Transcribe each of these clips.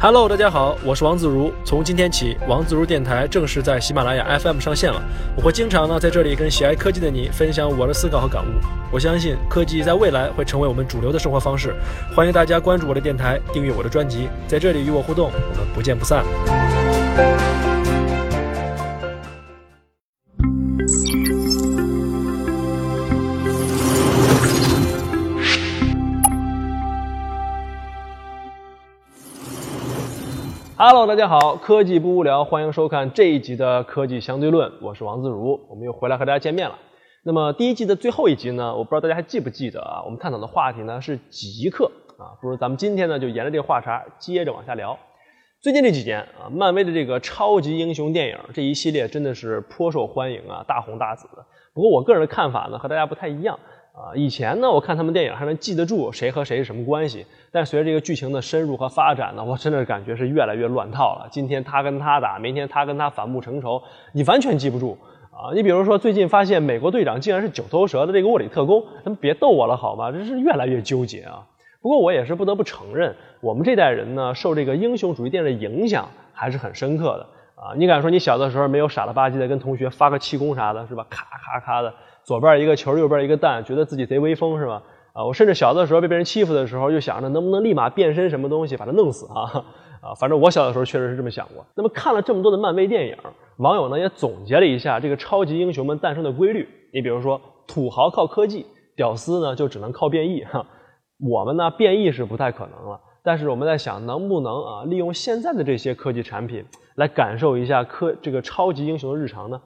Hello，大家好，我是王自如。从今天起，王自如电台正式在喜马拉雅 FM 上线了。我会经常呢在这里跟喜爱科技的你分享我的思考和感悟。我相信科技在未来会成为我们主流的生活方式。欢迎大家关注我的电台，订阅我的专辑，在这里与我互动，我们不见不散。Hello，大家好，科技不无聊，欢迎收看这一集的科技相对论，我是王自如，我们又回来和大家见面了。那么第一季的最后一集呢，我不知道大家还记不记得啊？我们探讨的话题呢是极客啊，不如咱们今天呢就沿着这个话茬接着往下聊。最近这几年啊，漫威的这个超级英雄电影这一系列真的是颇受欢迎啊，大红大紫的。不过我个人的看法呢和大家不太一样。啊，以前呢，我看他们电影还能记得住谁和谁是什么关系，但随着这个剧情的深入和发展呢，我真的感觉是越来越乱套了。今天他跟他打，明天他跟他反目成仇，你完全记不住啊！你比如说，最近发现美国队长竟然是九头蛇的这个卧底特工，咱们别逗我了好吗？这是越来越纠结啊！不过我也是不得不承认，我们这代人呢，受这个英雄主义电影的影响还是很深刻的啊！你敢说你小的时候没有傻了吧唧的跟同学发个气功啥的，是吧？咔咔咔的。左边一个球，右边一个蛋，觉得自己贼威风是吧？啊，我甚至小的时候被别人欺负的时候，就想着能不能立马变身什么东西把他弄死啊？啊，反正我小的时候确实是这么想过。那么看了这么多的漫威电影，网友呢也总结了一下这个超级英雄们诞生的规律。你比如说，土豪靠科技，屌丝呢就只能靠变异哈。我们呢变异是不太可能了，但是我们在想能不能啊利用现在的这些科技产品来感受一下科这个超级英雄的日常呢？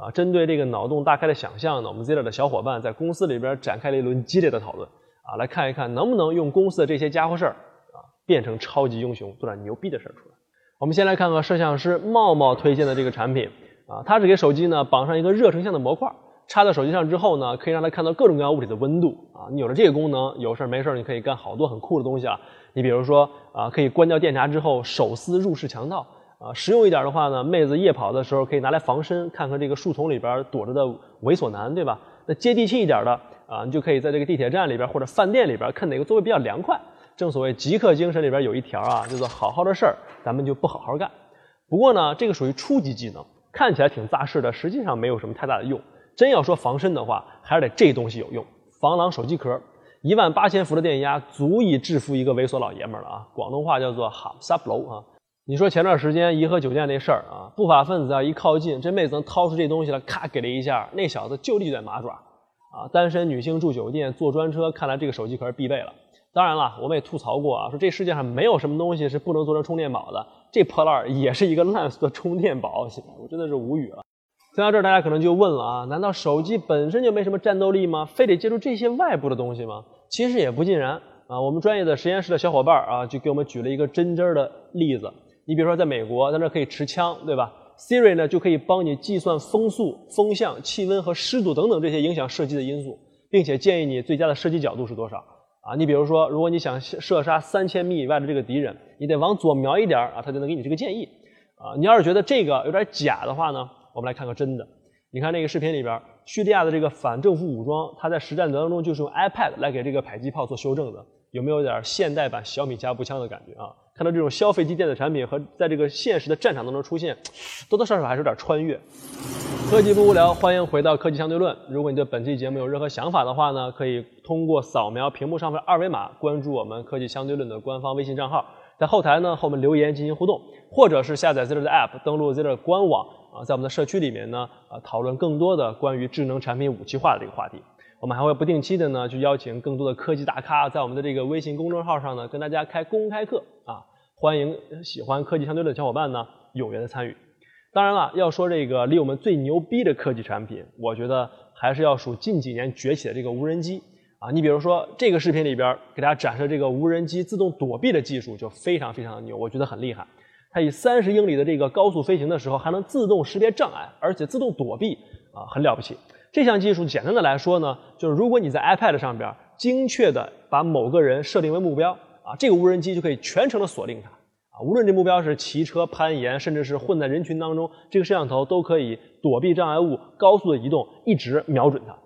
啊，针对这个脑洞大开的想象呢，我们 Zilla 的小伙伴在公司里边展开了一轮激烈的讨论啊，来看一看能不能用公司的这些家伙事儿啊，变成超级英雄，做点牛逼的事儿出来。我们先来看看摄像师茂茂推荐的这个产品啊，它是给手机呢绑上一个热成像的模块，插在手机上之后呢，可以让它看到各种各样物体的温度啊。你有了这个功能，有事儿没事儿你可以干好多很酷的东西啊。你比如说啊，可以关掉电闸之后手撕入室强盗。啊，实用一点的话呢，妹子夜跑的时候可以拿来防身，看看这个树丛里边躲着的猥琐男，对吧？那接地气一点的啊，你就可以在这个地铁站里边或者饭店里边看哪个座位比较凉快。正所谓极客精神里边有一条啊，叫做好好的事儿咱们就不好好干。不过呢，这个属于初级技能，看起来挺扎实的，实际上没有什么太大的用。真要说防身的话，还是得这东西有用。防狼手机壳，一万八千伏的电压足以制服一个猥琐老爷们了啊！广东话叫做哈萨布楼啊。你说前段时间颐和酒店那事儿啊，不法分子啊一靠近，这妹子能掏出这东西来，咔给了一下，那小子就立在马爪啊！单身女性住酒店坐专车，看来这个手机壳是必备了。当然了，我们也吐槽过啊，说这世界上没有什么东西是不能做成充电宝的，这破烂也是一个烂俗的充电宝，我真的是无语了。听到这儿，大家可能就问了啊，难道手机本身就没什么战斗力吗？非得借助这些外部的东西吗？其实也不尽然啊。我们专业的实验室的小伙伴啊，就给我们举了一个真真的例子。你比如说，在美国，在那可以持枪，对吧？Siri 呢就可以帮你计算风速、风向、气温和湿度等等这些影响射击的因素，并且建议你最佳的射击角度是多少啊？你比如说，如果你想射杀三千米以外的这个敌人，你得往左瞄一点啊，它就能给你这个建议啊。你要是觉得这个有点假的话呢，我们来看个真的。你看那个视频里边，叙利亚的这个反政府武装，他在实战当中就是用 iPad 来给这个迫击炮做修正的，有没有点现代版小米加步枪的感觉啊？看到这种消费级电子产品和在这个现实的战场当中出现，多多少少还是有点穿越。科技不无聊，欢迎回到科技相对论。如果你对本期节目有任何想法的话呢，可以通过扫描屏幕上的二维码关注我们科技相对论的官方微信账号，在后台呢和我们留言进行互动，或者是下载 Zero 的 App，登录 Zero 官网啊，在我们的社区里面呢啊讨论更多的关于智能产品武器化的这个话题。我们还会不定期的呢，去邀请更多的科技大咖，在我们的这个微信公众号上呢，跟大家开公开课啊，欢迎喜欢科技相对论的小伙伴呢踊跃的参与。当然了，要说这个离我们最牛逼的科技产品，我觉得还是要数近几年崛起的这个无人机啊。你比如说这个视频里边给大家展示这个无人机自动躲避的技术，就非常非常的牛，我觉得很厉害。它以三十英里的这个高速飞行的时候，还能自动识别障碍，而且自动躲避啊，很了不起。这项技术简单的来说呢，就是如果你在 iPad 上边精确的把某个人设定为目标啊，这个无人机就可以全程的锁定它啊，无论这目标是骑车、攀岩，甚至是混在人群当中，这个摄像头都可以躲避障碍物，高速的移动，一直瞄准它。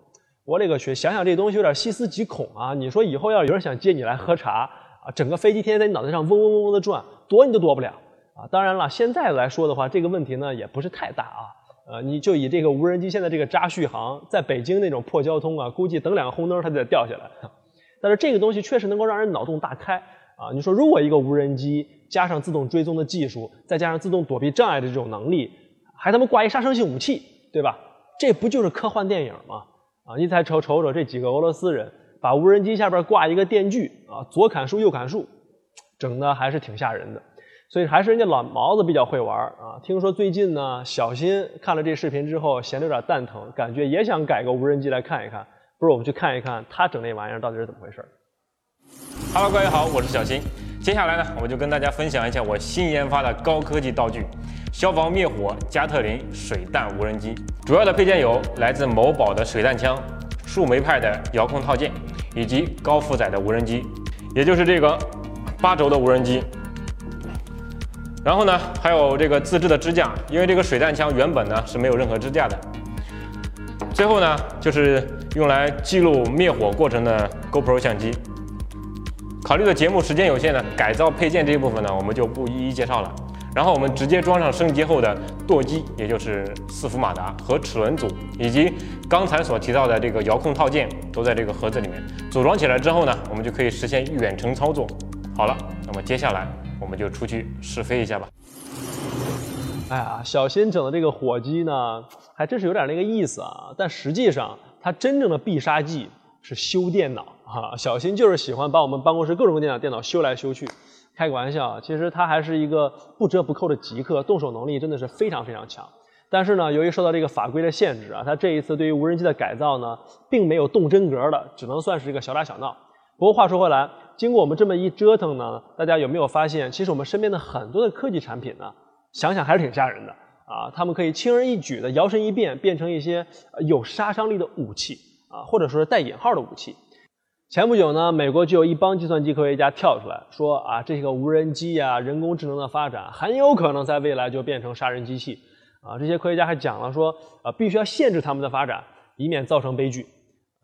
我勒个去，想想这东西有点细思极恐啊！你说以后要有人想接你来喝茶啊，整个飞机天天在你脑袋上嗡嗡嗡嗡的转，躲你都躲不了啊。当然了，现在来说的话，这个问题呢也不是太大啊。啊，你就以这个无人机现在这个渣续航，在北京那种破交通啊，估计等两个红灯它就得掉下来。但是这个东西确实能够让人脑洞大开啊！你说如果一个无人机加上自动追踪的技术，再加上自动躲避障碍的这种能力，还他妈挂一杀伤性武器，对吧？这不就是科幻电影吗？啊，你再瞅瞅瞅这几个俄罗斯人把无人机下边挂一个电锯啊，左砍树右砍树，整的还是挺吓人的。所以还是人家老毛子比较会玩啊！听说最近呢，小新看了这视频之后，闲得有点蛋疼，感觉也想改个无人机来看一看。不如我们去看一看他整那玩意儿到底是怎么回事？Hello，各位好，我是小新。接下来呢，我就跟大家分享一下我新研发的高科技道具——消防灭火加特林水弹无人机。主要的配件有来自某宝的水弹枪、树莓派的遥控套件，以及高负载的无人机，也就是这个八轴的无人机。然后呢，还有这个自制的支架，因为这个水弹枪原本呢是没有任何支架的。最后呢，就是用来记录灭火过程的 GoPro 相机。考虑的节目时间有限呢，改造配件这一部分呢，我们就不一一介绍了。然后我们直接装上升级后的舵机，也就是四伏马达和齿轮组，以及刚才所提到的这个遥控套件，都在这个盒子里面。组装起来之后呢，我们就可以实现远程操作。好了，那么接下来我们就出去试飞一下吧。哎呀，小新整的这个火机呢，还真是有点那个意思啊。但实际上，它真正的必杀技是修电脑啊。小新就是喜欢把我们办公室各种各样的电脑修来修去。开个玩笑，其实他还是一个不折不扣的极客，动手能力真的是非常非常强。但是呢，由于受到这个法规的限制啊，他这一次对于无人机的改造呢，并没有动真格的，只能算是一个小打小闹。不过话说回来，经过我们这么一折腾呢，大家有没有发现，其实我们身边的很多的科技产品呢？想想还是挺吓人的啊！他们可以轻而易举的摇身一变，变成一些有杀伤力的武器啊，或者说是带引号的武器。前不久呢，美国就有一帮计算机科学家跳出来说啊，这个无人机呀、人工智能的发展很有可能在未来就变成杀人机器啊。这些科学家还讲了说啊，必须要限制他们的发展，以免造成悲剧。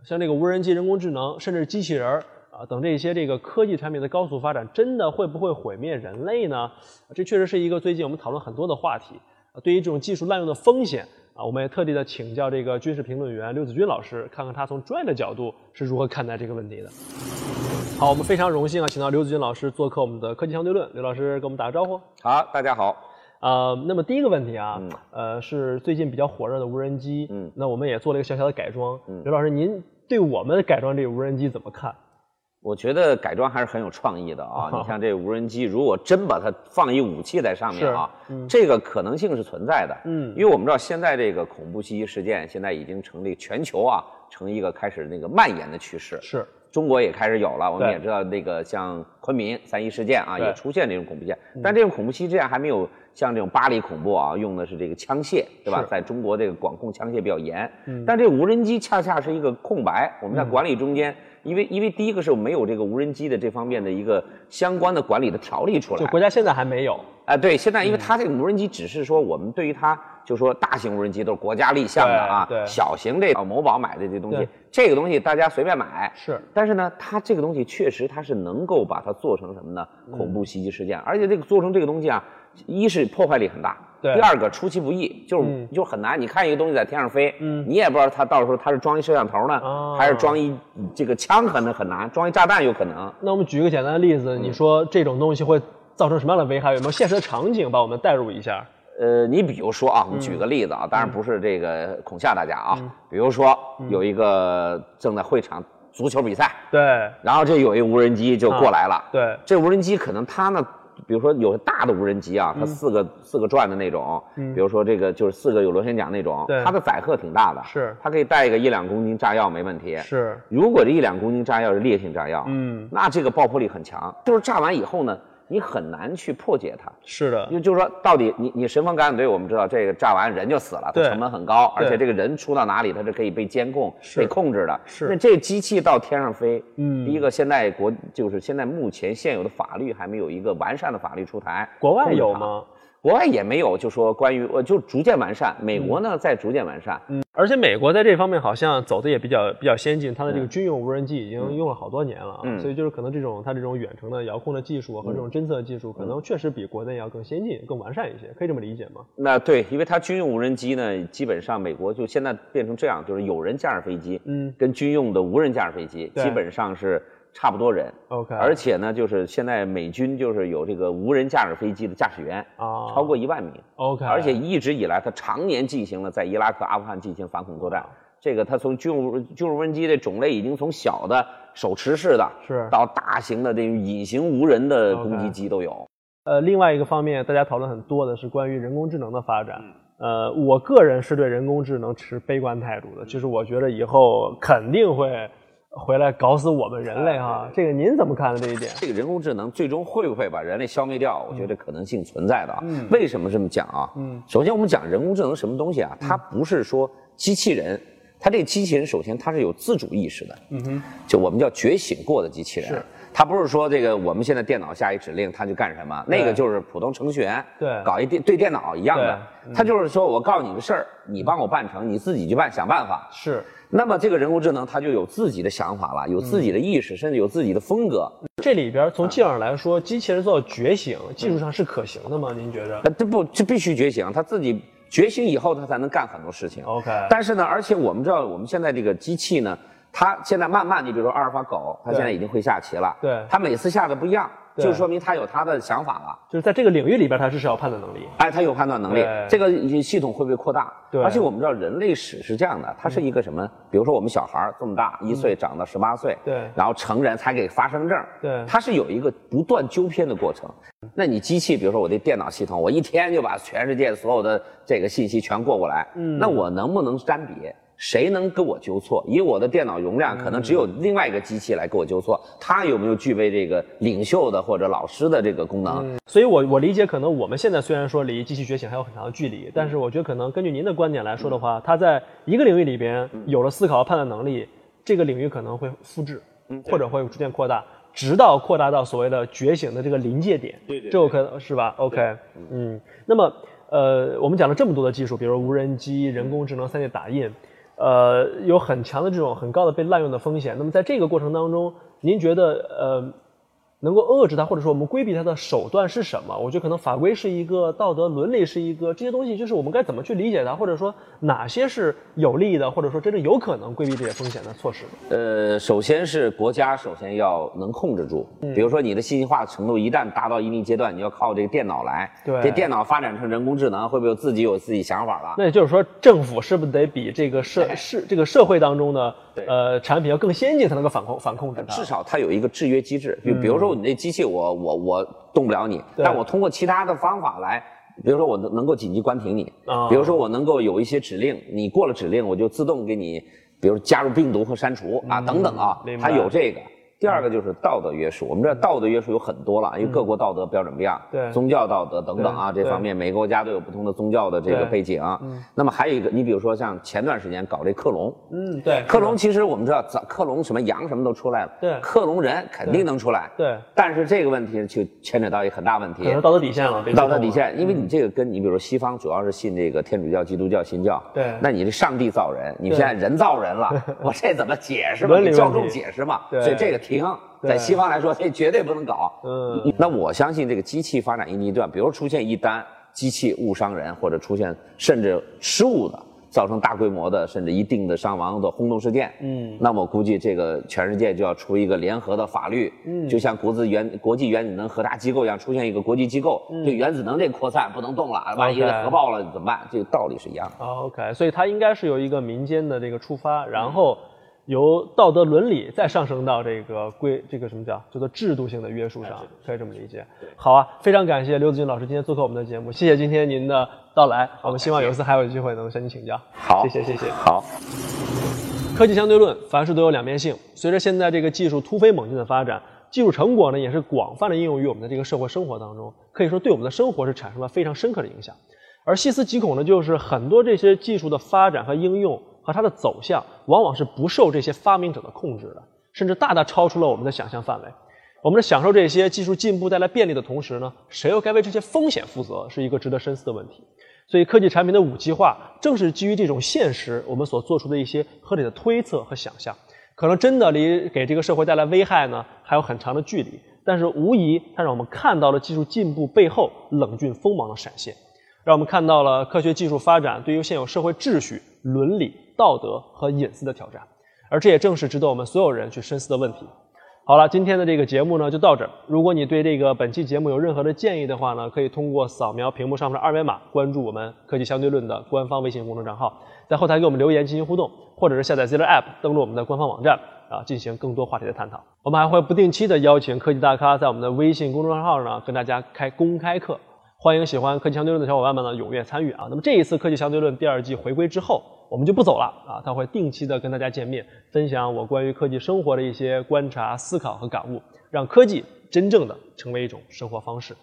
像这个无人机、人工智能，甚至机器人儿。啊，等这些这个科技产品的高速发展，真的会不会毁灭人类呢？这确实是一个最近我们讨论很多的话题。啊，对于这种技术滥用的风险啊，我们也特地的请教这个军事评论员刘子君老师，看看他从专业的角度是如何看待这个问题的。好，我们非常荣幸啊，请到刘子君老师做客我们的科技相对论。刘老师给我们打个招呼。好，大家好。呃，那么第一个问题啊，呃，是最近比较火热的无人机。嗯，那我们也做了一个小小的改装。嗯，刘老师，您对我们改装这个无人机怎么看？我觉得改装还是很有创意的啊！你像这无人机，如果真把它放一武器在上面啊，这个可能性是存在的。嗯，因为我们知道现在这个恐怖袭击事件现在已经成立全球啊，成一个开始那个蔓延的趋势。是，中国也开始有了。我们也知道那个像昆明三一事件啊，也出现这种恐怖事件。但这种恐怖袭击事件还没有像这种巴黎恐怖啊，用的是这个枪械，对吧？在中国这个管控枪械比较严。嗯。但这无人机恰恰是一个空白，我们在管理中间。因为因为第一个是没有这个无人机的这方面的一个相关的管理的条例出来，就国家现在还没有。啊，对，现在因为它这个无人机只是说我们对于它，就说大型无人机都是国家立项的啊，对，小型这某宝买的这东西，这个东西大家随便买是，但是呢，它这个东西确实它是能够把它做成什么呢？恐怖袭击事件，而且这个做成这个东西啊，一是破坏力很大。第二个出其不意，就是就很难。你看一个东西在天上飞，嗯你也不知道它到时候它是装一摄像头呢，还是装一这个枪，可能很难。装一炸弹有可能。那我们举个简单的例子，你说这种东西会造成什么样的危害？有没有现实的场景把我们带入一下？呃，你比如说啊，我们举个例子啊，当然不是这个恐吓大家啊。比如说有一个正在会场足球比赛，对，然后这有一无人机就过来了，对，这无人机可能它呢。比如说有大的无人机啊，它四个四个转的那种，比如说这个就是四个有螺旋桨那种，它的载荷挺大的，是它可以带一个一两公斤炸药没问题。是，如果这一两公斤炸药是烈性炸药，嗯，那这个爆破力很强，就是炸完以后呢。你很难去破解它，是的，就就是说，到底你你神风敢死队，我们知道这个炸完人就死了，它成本很高，而且这个人出到哪里，它是可以被监控、被控制的。是，那这机器到天上飞，嗯，第一个现在国就是现在目前现有的法律还没有一个完善的法律出台。国外有吗？国外也没有就说关于呃就逐渐完善，美国呢在逐渐完善。嗯，而且美国在这方面好像走的也比较比较先进，它的这个军用无人机已经用了好多年了啊，所以就是可能这种它这种远程的遥控的技术和这种侦测技术，可能确实比国内要更先进、更完善一些，可以这么理解吗？那对，因为它军用无人机呢，基本上美国就现在变成这样，就是有人驾驶飞机，嗯，跟军用的无人驾驶飞机基本上是。差不多人，OK，而且呢，就是现在美军就是有这个无人驾驶飞机的驾驶员啊，超过一万名，OK，而且一直以来，他常年进行了在伊拉克、阿富汗进行反恐作战。这个他从军用军用无人机的种类已经从小的手持式的，是到大型的这种隐形无人的攻击机都有。呃，另外一个方面，大家讨论很多的是关于人工智能的发展。呃，我个人是对人工智能持悲观态度的，就是我觉得以后肯定会。回来搞死我们人类哈，这个您怎么看的？这一点，这个人工智能最终会不会把人类消灭掉？我觉得可能性存在的啊。为什么这么讲啊？嗯，首先我们讲人工智能什么东西啊？它不是说机器人，它这个机器人首先它是有自主意识的。嗯哼，就我们叫觉醒过的机器人。它不是说这个我们现在电脑下一指令它就干什么，那个就是普通程序员。对。搞一电对电脑一样的，它就是说我告诉你个事儿，你帮我办成，你自己去办，想办法。是。那么这个人工智能它就有自己的想法了，有自己的意识，甚至有自己的风格。这里边从技术上来说，机器人做到觉醒，技术上是可行的吗？您觉得？这不这必须觉醒，它自己觉醒以后，它才能干很多事情。OK。但是呢，而且我们知道，我们现在这个机器呢，它现在慢慢，你比如说阿尔法狗，它现在已经会下棋了。对。它每次下的不一样。就说明他有他的想法了，就是在这个领域里边，他是有判断能力。哎，他有判断能力，这个系统会不会扩大？对。而且我们知道人类史是这样的，它是一个什么？比如说我们小孩这么大，一岁长到十八岁，对。然后成人才给发生证，对。它是有一个不断纠偏的过程。那你机器，比如说我的电脑系统，我一天就把全世界所有的这个信息全过过来，嗯，那我能不能沾笔？谁能给我纠错？以我的电脑容量，可能只有另外一个机器来给我纠错。它有没有具备这个领袖的或者老师的这个功能？所以，我我理解，可能我们现在虽然说离机器觉醒还有很长的距离，但是我觉得可能根据您的观点来说的话，它在一个领域里边有了思考和判断能力，这个领域可能会复制，或者会逐渐扩大，直到扩大到所谓的觉醒的这个临界点。对对，这有可能是吧？OK，嗯，那么呃，我们讲了这么多的技术，比如无人机、人工智能、3D 打印。呃，有很强的这种很高的被滥用的风险。那么在这个过程当中，您觉得呃？能够遏制它，或者说我们规避它的手段是什么？我觉得可能法规是一个，道德伦理是一个，这些东西就是我们该怎么去理解它，或者说哪些是有利的，或者说真正有可能规避这些风险的措施。呃，首先是国家首先要能控制住，比如说你的信息化程度一旦达到一定阶段，你要靠这个电脑来，对，这电脑发展成人工智能，会不会自己有自己想法了？那也就是说，政府是不是得比这个社是这个社会当中的呃产品要更先进，才能够反控反控制它？至少它有一个制约机制，就比如说。你那机器我我我动不了你，但我通过其他的方法来，比如说我能能够紧急关停你，比如说我能够有一些指令，你过了指令我就自动给你，比如加入病毒和删除啊等等啊，它有这个。第二个就是道德约束，我们这道道德约束有很多了，因为各国道德标准不一样，对。宗教道德等等啊，这方面每个国家都有不同的宗教的这个背景。嗯，那么还有一个，你比如说像前段时间搞这克隆，嗯，对，克隆其实我们知道，克隆什么羊什么都出来了，对，克隆人肯定能出来，对，但是这个问题就牵扯到一个很大问题，可能道德底线了，道德底线，因为你这个跟你比如说西方主要是信这个天主教、基督教、新教，对，那你这上帝造人，你现在人造人了，我这怎么解释嘛？教众解释嘛？所以这个停。在西方来说，这绝对不能搞。嗯，那我相信这个机器发展一阶段，比如出现一单机器误伤人，或者出现甚至失误的，造成大规模的甚至一定的伤亡的轰动事件，嗯，那我估计这个全世界就要出一个联合的法律，嗯，就像国子原国际原子能核查机构一样，出现一个国际机构，就原子能这扩散不能动了，万一核爆了怎么办？这个道理是一样的。OK，所以它应该是有一个民间的这个出发，然后。由道德伦理再上升到这个规，这个什么叫叫做制度性的约束上，可以这么理解。好啊，非常感谢刘子君老师今天做客我们的节目，谢谢今天您的到来。我们希望有一次还有机会能向您请教。好，谢谢谢谢。好，科技相对论，凡事都有两面性。随着现在这个技术突飞猛进的发展，技术成果呢也是广泛的应用于我们的这个社会生活当中，可以说对我们的生活是产生了非常深刻的影响。而细思极恐的就是很多这些技术的发展和应用。和它的走向往往是不受这些发明者的控制的，甚至大大超出了我们的想象范围。我们在享受这些技术进步带来便利的同时呢，谁又该为这些风险负责，是一个值得深思的问题。所以，科技产品的五 G 化正是基于这种现实，我们所做出的一些合理的推测和想象。可能真的离给这个社会带来危害呢，还有很长的距离。但是，无疑它让我们看到了技术进步背后冷峻锋芒的闪现，让我们看到了科学技术发展对于现有社会秩序、伦理、道德和隐私的挑战。而这也正是值得我们所有人去深思的问题。好了，今天的这个节目呢就到这儿。如果你对这个本期节目有任何的建议的话呢，可以通过扫描屏幕上面的二维码，关注我们科技相对论的官方微信公众账号，在后台给我们留言进行互动，或者是下载 Ziller App，登录我们的官方网站啊，进行更多话题的探讨。我们还会不定期的邀请科技大咖在我们的微信公众号呢跟大家开公开课，欢迎喜欢科技相对论的小伙伴们呢踊跃参与啊。那么这一次科技相对论第二季回归之后。我们就不走了啊！他会定期的跟大家见面，分享我关于科技生活的一些观察、思考和感悟，让科技真正的成为一种生活方式。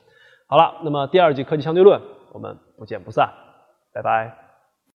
好了，那么第二季科技相对论，我们不见不散，拜拜。